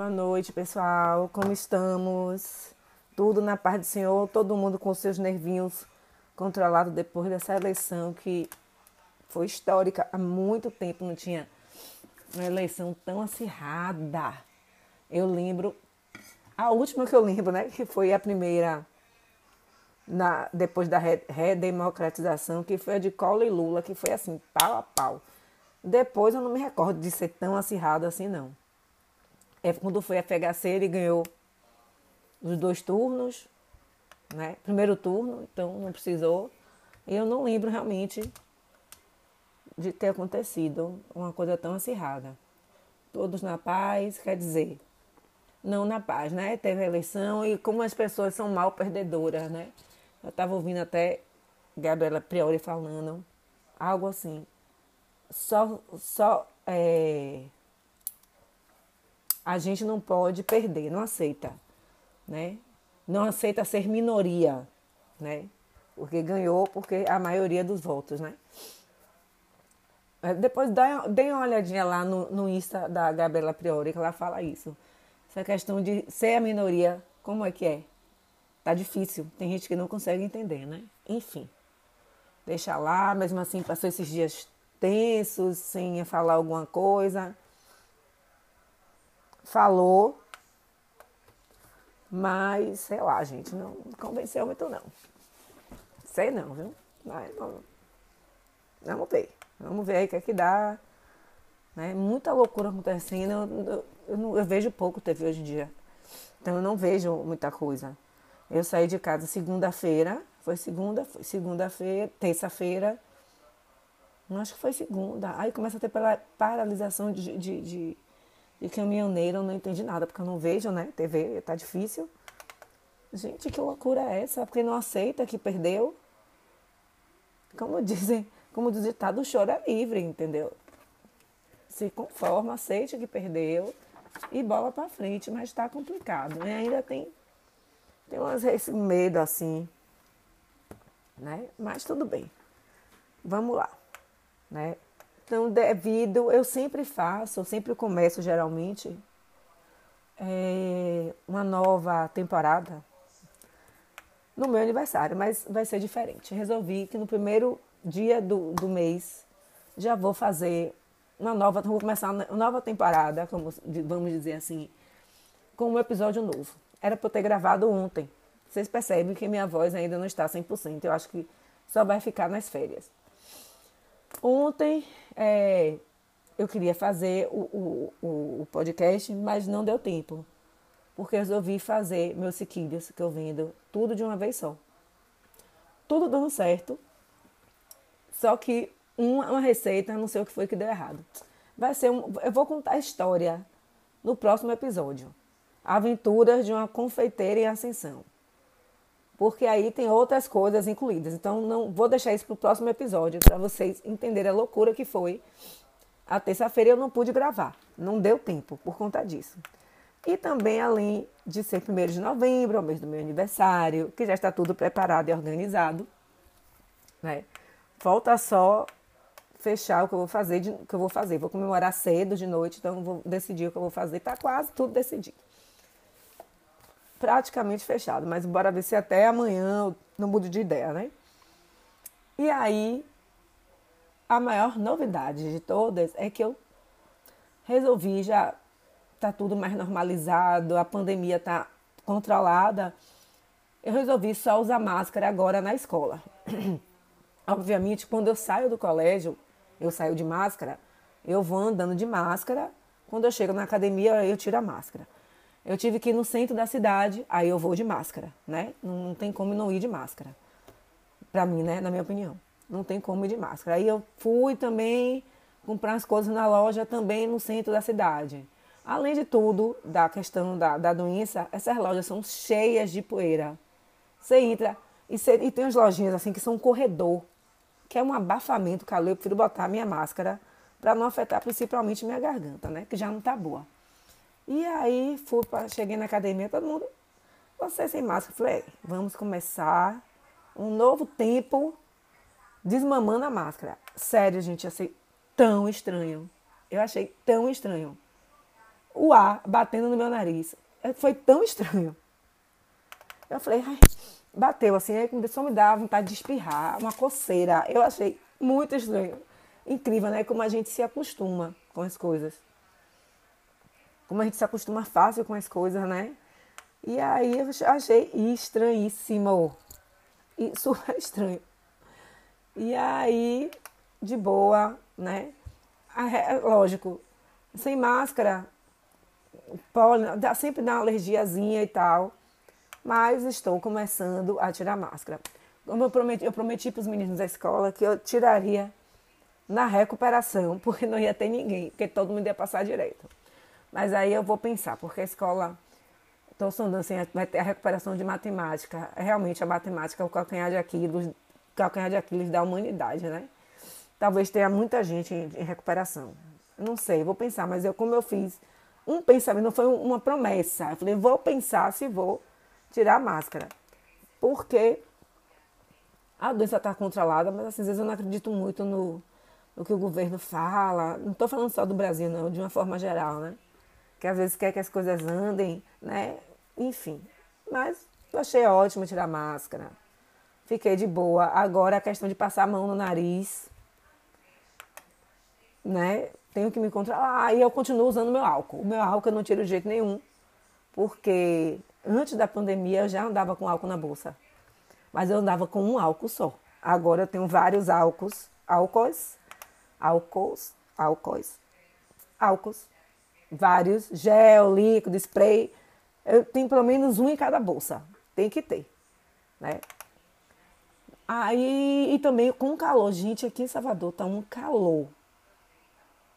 Boa noite, pessoal. Como estamos? Tudo na paz do Senhor, todo mundo com seus nervinhos controlados depois dessa eleição que foi histórica. Há muito tempo não tinha uma eleição tão acirrada. Eu lembro, a última que eu lembro, né, que foi a primeira na, depois da redemocratização, que foi a de Collor e Lula, que foi assim, pau a pau. Depois eu não me recordo de ser tão acirrado assim, não. É quando foi a FHC, ele ganhou os dois turnos, né? Primeiro turno, então não precisou. E eu não lembro realmente de ter acontecido uma coisa tão acirrada. Todos na paz, quer dizer, não na paz, né? Teve a eleição e como as pessoas são mal perdedoras, né? Eu estava ouvindo até Gabriela Priori falando algo assim. Só, só é, a gente não pode perder, não aceita, né? Não aceita ser minoria, né? Porque ganhou, porque a maioria dos votos, né? É, depois dê uma olhadinha lá no, no Insta da Gabriela Priori, que ela fala isso. Essa questão de ser a minoria, como é que é? Tá difícil, tem gente que não consegue entender, né? Enfim, deixa lá, mesmo assim passou esses dias tensos, sem falar alguma coisa falou, mas sei lá, gente, não convenceu muito não. Sei não, viu? Mas, vamos, vamos ver. Vamos ver aí o que é que dá. Né? Muita loucura acontecendo. Eu, eu, eu, vejo pouco TV hoje em dia. Então eu não vejo muita coisa. Eu saí de casa segunda-feira. Foi segunda, foi segunda-feira, terça-feira. Acho que foi segunda. Aí começa a ter paralisação de, de, de de caminhoneiro eu não entendi nada, porque eu não vejo, né? TV, tá difícil. Gente, que loucura é essa? Porque não aceita que perdeu. Como dizem, como diz o ditado, choro é livre, entendeu? Se conforma, aceite que perdeu e bola para frente, mas está complicado. Né? Ainda tem, tem umas, esse medo assim, né? Mas tudo bem. Vamos lá, né? Então, devido, eu sempre faço, eu sempre começo geralmente é, uma nova temporada no meu aniversário, mas vai ser diferente. Resolvi que no primeiro dia do, do mês já vou fazer uma nova, vou começar uma nova temporada, como vamos dizer assim, com um episódio novo. Era para eu ter gravado ontem. Vocês percebem que minha voz ainda não está 100%. Eu acho que só vai ficar nas férias. Ontem é, eu queria fazer o, o, o, podcast, mas não deu tempo. Porque resolvi fazer meus sequilhos que eu vendo tudo de uma vez só. Tudo dando certo. Só que uma, uma receita, não sei o que foi que deu errado. Vai ser um, eu vou contar a história no próximo episódio. Aventuras de uma confeiteira em ascensão porque aí tem outras coisas incluídas. Então, não vou deixar isso para o próximo episódio para vocês entenderem a loucura que foi. A terça-feira eu não pude gravar, não deu tempo por conta disso. E também, além de ser 1 de novembro, o mês do meu aniversário, que já está tudo preparado e organizado, né? Falta só fechar o que eu vou fazer, de, que eu vou fazer. Vou comemorar cedo de noite, então vou decidir o que eu vou fazer. Está quase tudo decidido praticamente fechado, mas bora ver se até amanhã não mudo de ideia, né? E aí, a maior novidade de todas é que eu resolvi já tá tudo mais normalizado, a pandemia tá controlada. Eu resolvi só usar máscara agora na escola. Obviamente, quando eu saio do colégio, eu saio de máscara, eu vou andando de máscara. Quando eu chego na academia, eu tiro a máscara. Eu tive que ir no centro da cidade, aí eu vou de máscara, né? Não tem como não ir de máscara. Pra mim, né? Na minha opinião. Não tem como ir de máscara. Aí eu fui também comprar as coisas na loja também no centro da cidade. Além de tudo, da questão da, da doença, essas lojas são cheias de poeira. Você entra e, você, e tem as lojinhas assim que são um corredor, que é um abafamento calor. Eu prefiro botar a minha máscara para não afetar principalmente minha garganta, né? Que já não tá boa. E aí fui pra, cheguei na academia, todo mundo, você sem máscara. Falei, vamos começar um novo tempo desmamando a máscara. Sério, gente, achei tão estranho. Eu achei tão estranho. o ar batendo no meu nariz. É, foi tão estranho. Eu falei, ai, bateu assim, aí só me dá vontade de espirrar, uma coceira. Eu achei muito estranho. Incrível, né? Como a gente se acostuma com as coisas. Como a gente se acostuma fácil com as coisas, né? E aí eu achei estranhíssimo. E super estranho. E aí, de boa, né? Lógico, sem máscara, pólen, dá, sempre dá uma alergiazinha e tal. Mas estou começando a tirar máscara. Como eu prometi, eu prometi para os meninos da escola que eu tiraria na recuperação, porque não ia ter ninguém, porque todo mundo ia passar direito. Mas aí eu vou pensar, porque a escola, estou sondando assim, vai ter a recuperação de matemática. Realmente a matemática é o calcanhar de Aquiles, calcanhar de Aquiles da humanidade, né? Talvez tenha muita gente em, em recuperação. Não sei, vou pensar, mas eu, como eu fiz um pensamento, não foi uma promessa. Eu falei, vou pensar se vou tirar a máscara. Porque a doença está controlada, mas assim, às vezes eu não acredito muito no, no que o governo fala. Não estou falando só do Brasil, não, de uma forma geral, né? Que às vezes quer que as coisas andem, né? Enfim. Mas eu achei ótimo tirar máscara. Fiquei de boa. Agora a questão de passar a mão no nariz, né? Tenho que me controlar. E eu continuo usando meu álcool. O meu álcool eu não tiro de jeito nenhum, porque Antes da pandemia eu já andava com álcool na bolsa, mas eu andava com um álcool só. Agora eu tenho vários álcools, álcools, álcools, álcools, álcools, vários, gel, líquido, spray. Eu tenho pelo menos um em cada bolsa. Tem que ter, né? Aí, e também com calor. Gente, aqui em Salvador tá um calor.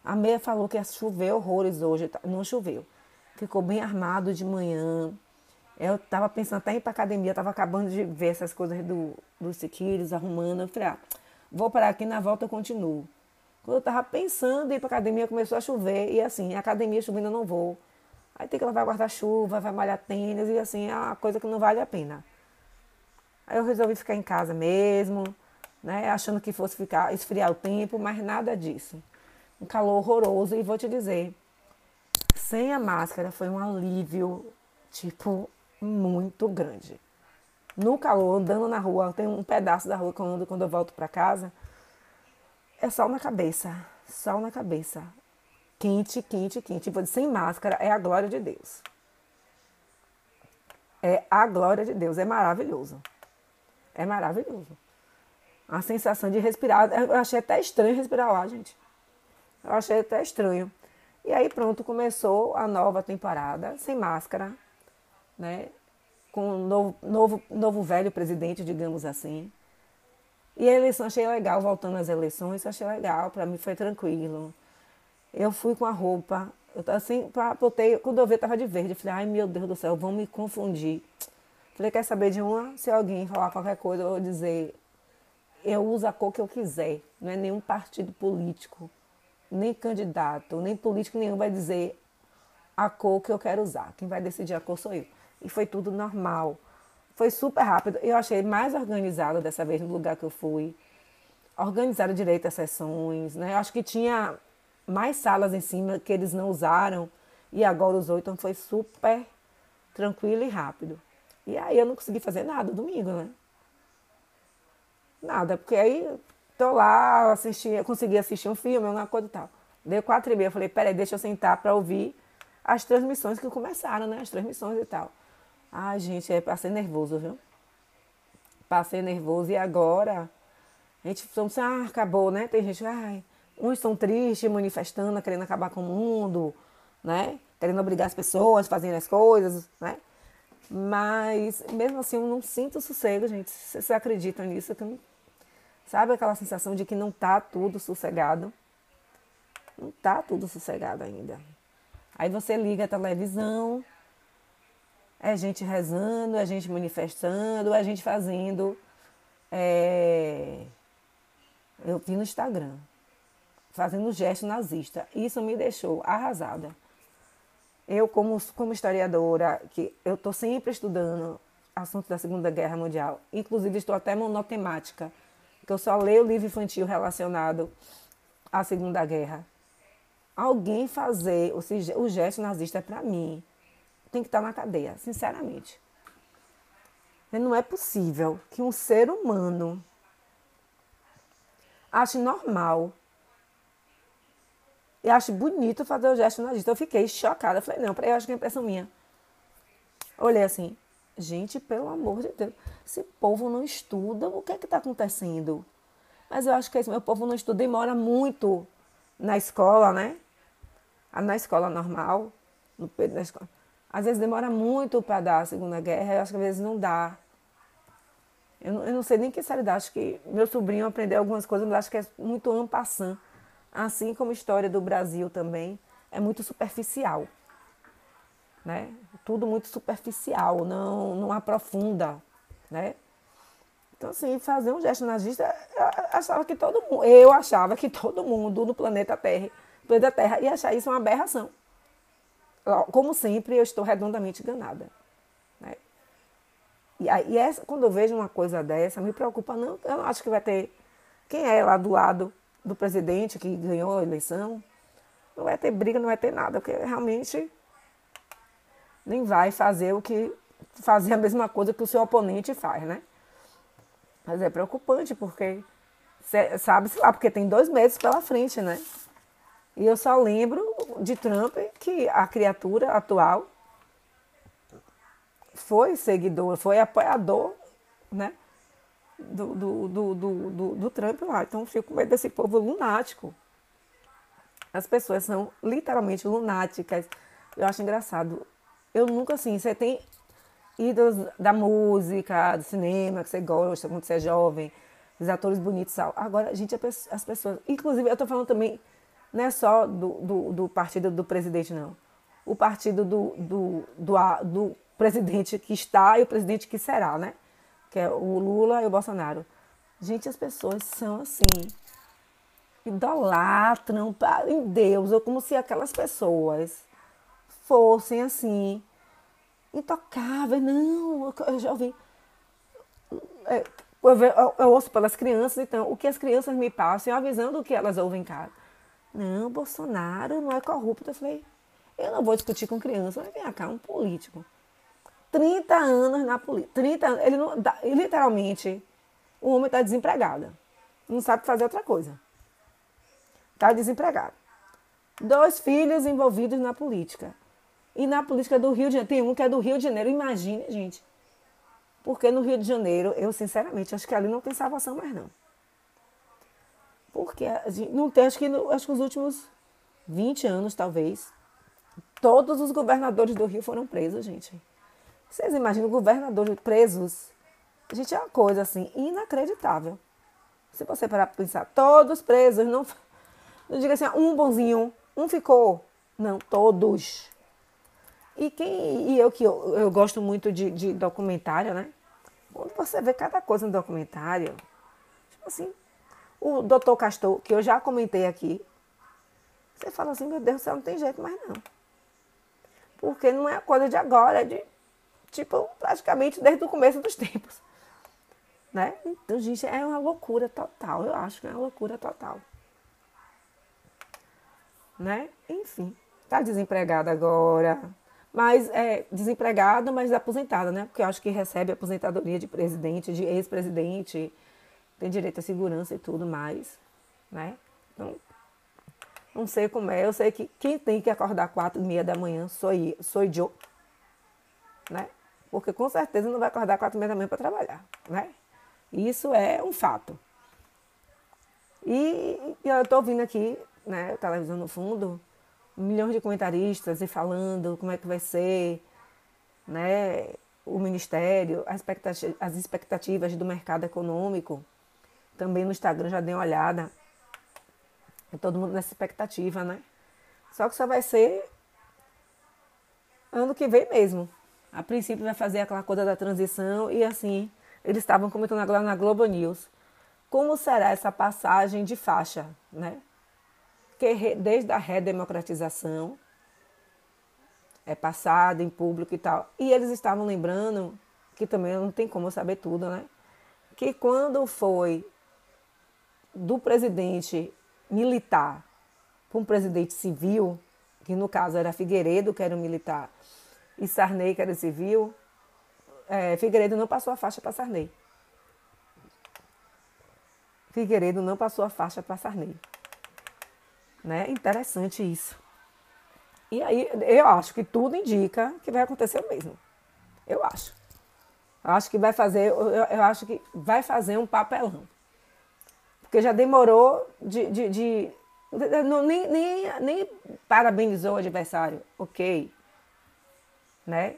A meia falou que ia chover horrores hoje. Tá? Não choveu. Ficou bem armado de manhã. Eu estava pensando até em ir para academia, estava acabando de ver essas coisas do, dos sequilhos, arrumando. Eu falei, ah, vou parar aqui, na volta eu continuo. Quando eu estava pensando em ir para academia, começou a chover. E assim, academia chovendo eu não vou. Aí tem que levar guarda-chuva, vai malhar tênis e assim, é uma coisa que não vale a pena. Aí eu resolvi ficar em casa mesmo, né? Achando que fosse ficar, esfriar o tempo, mas nada disso. Um calor horroroso. E vou te dizer, sem a máscara foi um alívio, tipo, muito grande. No calor, andando na rua, tem um pedaço da rua que eu ando quando eu volto para casa, é sol na cabeça, sol na cabeça. Quente, quente, quente. Tipo, sem máscara é a glória de Deus. É a glória de Deus, é maravilhoso. É maravilhoso. A sensação de respirar, eu achei até estranho respirar lá, gente. Eu achei até estranho. E aí pronto, começou a nova temporada, sem máscara, né? com um novo, novo, novo velho presidente, digamos assim. E a eleição achei legal, voltando às eleições, achei legal, para mim foi tranquilo. Eu fui com a roupa, eu assim, botei, quando eu vi estava de verde, falei, ai meu Deus do céu, vão me confundir. Falei, quer saber de uma? Se alguém falar qualquer coisa, eu vou dizer, eu uso a cor que eu quiser, não é nenhum partido político, nem candidato, nem político nenhum vai dizer a cor que eu quero usar. Quem vai decidir a cor sou eu e foi tudo normal. Foi super rápido. Eu achei mais organizado dessa vez no lugar que eu fui. Organizaram direito as sessões, né? Eu acho que tinha mais salas em cima que eles não usaram e agora usou, então foi super tranquilo e rápido. E aí eu não consegui fazer nada domingo, né? Nada, porque aí tô lá, assisti, consegui assistir um filme, uma coisa e tal. Deu quatro e meia, eu falei, peraí, deixa eu sentar para ouvir as transmissões que começaram, né? As transmissões e tal. Ai, gente, é, passei nervoso, viu? Passei nervoso e agora a gente estamos ah, acabou, né? Tem gente, ai, uns estão tristes, manifestando, querendo acabar com o mundo, né? Querendo obrigar as pessoas a fazerem as coisas, né? Mas mesmo assim eu não sinto sossego, gente. Vocês acreditam nisso? Que não... Sabe aquela sensação de que não tá tudo sossegado? Não tá tudo sossegado ainda. Aí você liga a televisão, é gente rezando, é gente manifestando, é gente fazendo. É... Eu vi no Instagram, fazendo gesto nazista. Isso me deixou arrasada. Eu, como, como historiadora, que eu estou sempre estudando assuntos da Segunda Guerra Mundial, inclusive estou até monotemática, que eu só leio livro infantil relacionado à Segunda Guerra. alguém fazer o gesto nazista para mim tem que estar na cadeia, sinceramente. Não é possível que um ser humano ache normal e ache bonito fazer o gesto nazista. Eu fiquei chocada. Falei, não, eu acho que é impressão minha. Olhei assim, gente, pelo amor de Deus, esse povo não estuda, o que é que está acontecendo? Mas eu acho que esse meu povo não estuda, demora muito na escola, né? Na escola normal, no período da escola. Às vezes demora muito para dar a Segunda Guerra, eu acho que às vezes não dá. Eu não, eu não sei nem que seriedade, acho que meu sobrinho aprendeu algumas coisas, mas acho que é muito ampassant. Assim como a história do Brasil também é muito superficial. Né? Tudo muito superficial, não, não aprofunda. Né? Então, assim, fazer um gesto nazista, eu achava que todo mundo, eu achava que todo mundo no planeta Terra, planeta Terra ia achar isso uma aberração como sempre, eu estou redondamente enganada. Né? E, e essa, quando eu vejo uma coisa dessa, me preocupa, não, eu não acho que vai ter. Quem é lá do lado do presidente que ganhou a eleição? Não vai ter briga, não vai ter nada, porque realmente nem vai fazer o que fazer a mesma coisa que o seu oponente faz, né? Mas é preocupante, porque sabe-se lá, porque tem dois meses pela frente, né? E eu só lembro de Trump que a criatura atual foi seguidor, foi apoiador, né? Do, do, do, do, do, Trump lá. Então fico com medo desse povo lunático. As pessoas são literalmente lunáticas. Eu acho engraçado. Eu nunca assim, você tem ídolos da música, do cinema, que você gosta quando você é jovem, os atores bonitos e tal. Agora, gente, as pessoas. Inclusive, eu tô falando também não é só do, do, do partido do presidente, não. O partido do, do, do, do presidente que está e o presidente que será, né? Que é o Lula e o Bolsonaro. Gente, as pessoas são assim, idolatram em Deus, ou como se aquelas pessoas fossem assim, intocáveis. Não, eu já ouvi. É, eu, eu, eu ouço pelas crianças, então, o que as crianças me passam, avisando o que elas ouvem em casa. Não, Bolsonaro não é corrupto. Eu falei, eu não vou discutir com criança, mas vem cá, um político. 30 anos na política. 30 anos, ele não. Literalmente, o homem está desempregado. Não sabe fazer outra coisa. Está desempregado. Dois filhos envolvidos na política. E na política do Rio de Janeiro. Tem um que é do Rio de Janeiro. Imagine, gente. Porque no Rio de Janeiro, eu sinceramente acho que ali não tem salvação mais não. Porque não tem, acho que, acho que nos últimos 20 anos, talvez, todos os governadores do Rio foram presos, gente. Vocês imaginam governadores presos? Gente, é uma coisa assim, inacreditável. Se você parar para pensar, todos presos, não, não diga assim, um bonzinho, um ficou. Não, todos. E quem e eu que eu, eu gosto muito de, de documentário, né? Quando você vê cada coisa no documentário, tipo assim, o doutor Castor, que eu já comentei aqui, você fala assim, meu Deus do céu, não tem jeito mais não. Porque não é coisa de agora, é de, tipo, praticamente desde o começo dos tempos. Né? Então, gente, é uma loucura total. Eu acho que é uma loucura total. Né? Enfim, tá desempregada agora. Mas é desempregada, mas aposentada, né? Porque eu acho que recebe aposentadoria de presidente, de ex-presidente, tem direito à segurança e tudo mais, né? Então, não sei como é, eu sei que quem tem que acordar quatro e meia da manhã sou eu, sou eu, né? Porque com certeza não vai acordar quatro e meia da manhã para trabalhar, né? Isso é um fato. E, e eu estou ouvindo aqui, né, televisão no fundo, milhões de comentaristas e falando como é que vai ser, né, o ministério, as expectativas, as expectativas do mercado econômico. Também no Instagram já dei uma olhada. É todo mundo nessa expectativa, né? Só que só vai ser ano que vem mesmo. A princípio vai fazer aquela coisa da transição e assim, eles estavam comentando agora na Globo News. Como será essa passagem de faixa, né? Que desde a redemocratização é passada em público e tal. E eles estavam lembrando, que também não tem como saber tudo, né? Que quando foi do presidente militar para um presidente civil, que no caso era Figueiredo, que era um militar, e Sarney, que era civil, é, Figueiredo não passou a faixa para Sarney. Figueiredo não passou a faixa para Sarney. Né? Interessante isso. E aí, eu acho que tudo indica que vai acontecer o mesmo. Eu acho. Eu acho que vai fazer, eu, eu acho que vai fazer um papelão. Porque já demorou de. de, de nem, nem, nem parabenizou o adversário, ok. Né?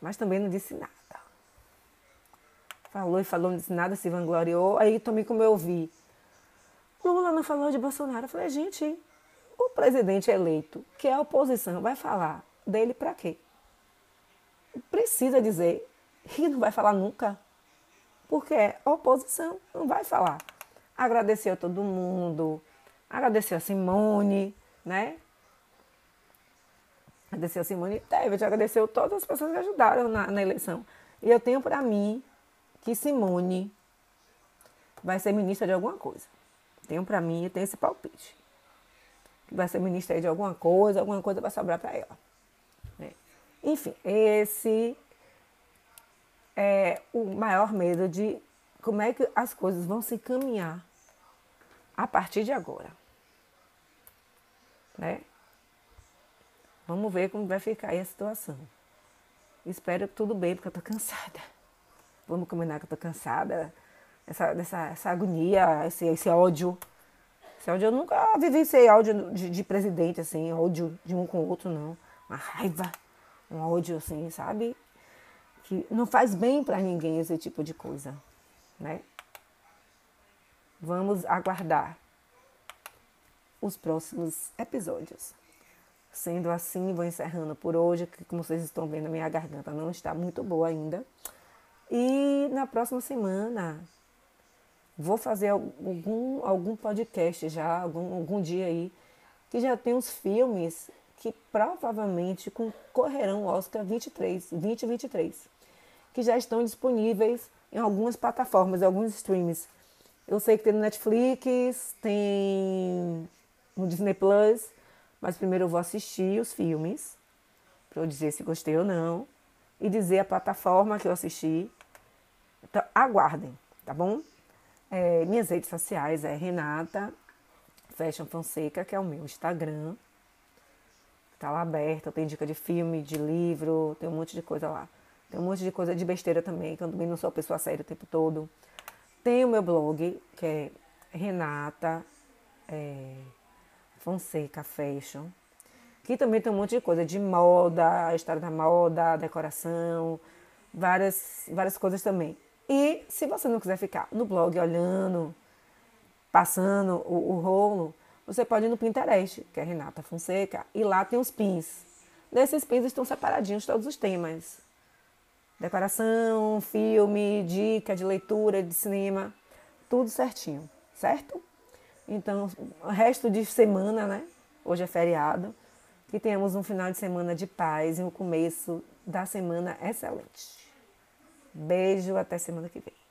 Mas também não disse nada. Falou e falou, não disse nada, se vangloriou. Aí também como eu ouvi. Lula não falou de Bolsonaro. Eu falei, gente, o presidente eleito, que é a oposição, vai falar dele para quê? Precisa dizer e não vai falar nunca. Porque é oposição, não vai falar. Agradeceu a todo mundo, agradeceu a Simone, né? Agradeceu a Simone Tebet, agradeceu todas as pessoas que ajudaram na, na eleição. E eu tenho para mim que Simone vai ser ministra de alguma coisa. Tenho para mim, eu tenho esse palpite. Que vai ser ministra de alguma coisa, alguma coisa vai sobrar para ela. Né? Enfim, esse é, o maior medo de como é que as coisas vão se caminhar a partir de agora. Né? Vamos ver como vai ficar aí a situação. Espero que tudo bem, porque eu tô cansada. Vamos combinar que eu tô cansada. Essa, essa, essa agonia, esse, esse ódio. Esse ódio, eu nunca vivi esse ódio de, de presidente, assim, ódio de um com o outro, não. Uma raiva, um ódio, assim, sabe? que não faz bem para ninguém esse tipo de coisa, né? Vamos aguardar os próximos episódios. Sendo assim, vou encerrando por hoje, que como vocês estão vendo, minha garganta não está muito boa ainda. E na próxima semana vou fazer algum, algum podcast já, algum, algum dia aí, que já tem os filmes que provavelmente concorrerão ao Oscar 23, 2023 que já estão disponíveis em algumas plataformas, em alguns streams. Eu sei que tem no Netflix, tem no Disney Plus, mas primeiro eu vou assistir os filmes para eu dizer se gostei ou não e dizer a plataforma que eu assisti. Então, aguardem, tá bom? É, minhas redes sociais é Renata Fashion Fonseca, que é o meu Instagram. Tá lá aberto, tem dica de filme, de livro, tem um monte de coisa lá. Tem um monte de coisa de besteira também, que eu também não sou pessoa séria o tempo todo. Tem o meu blog, que é Renata é, Fonseca Fashion, que também tem um monte de coisa de moda, a história da moda, decoração, várias, várias coisas também. E se você não quiser ficar no blog olhando, passando o, o rolo, você pode ir no Pinterest, que é Renata Fonseca, e lá tem os pins. Nesses pins estão separadinhos todos os temas decoração, filme, dica de leitura, de cinema, tudo certinho, certo? Então, resto de semana, né? Hoje é feriado, que tenhamos um final de semana de paz e um começo da semana excelente. Beijo, até semana que vem.